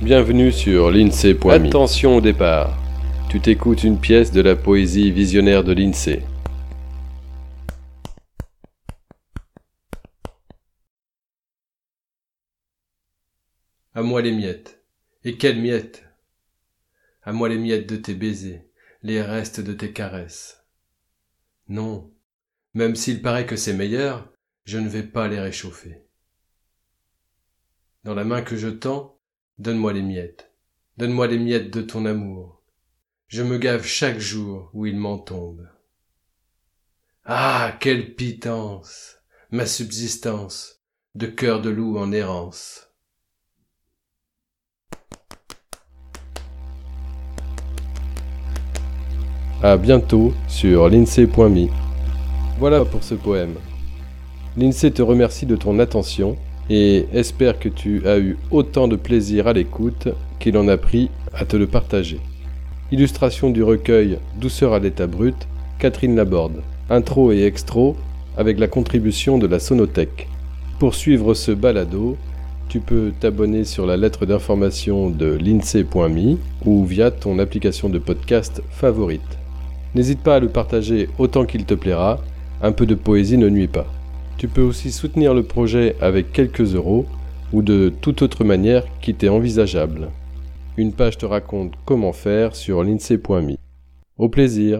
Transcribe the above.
Bienvenue sur l'INSEE.me. Attention au départ. Tu t'écoutes une pièce de la poésie visionnaire de l'INSEE. À moi les miettes. Et quelles miettes? À moi les miettes de tes baisers, les restes de tes caresses. Non, même s'il paraît que c'est meilleur, je ne vais pas les réchauffer. Dans la main que je tends, donne-moi les miettes, donne-moi les miettes de ton amour. Je me gave chaque jour où il m'en tombe. Ah, quelle pitance, ma subsistance, de cœur de loup en errance. À bientôt sur l'INSEE.me. Voilà pour ce poème. L'INSEE te remercie de ton attention et espère que tu as eu autant de plaisir à l'écoute qu'il en a pris à te le partager. Illustration du recueil Douceur à l'état brut, Catherine Laborde. Intro et extro avec la contribution de la Sonothèque. Pour suivre ce balado, tu peux t'abonner sur la lettre d'information de l'INSEE.me ou via ton application de podcast favorite. N'hésite pas à le partager autant qu'il te plaira, un peu de poésie ne nuit pas. Tu peux aussi soutenir le projet avec quelques euros ou de toute autre manière qui t'est envisageable. Une page te raconte comment faire sur l'INSEE.me. Au plaisir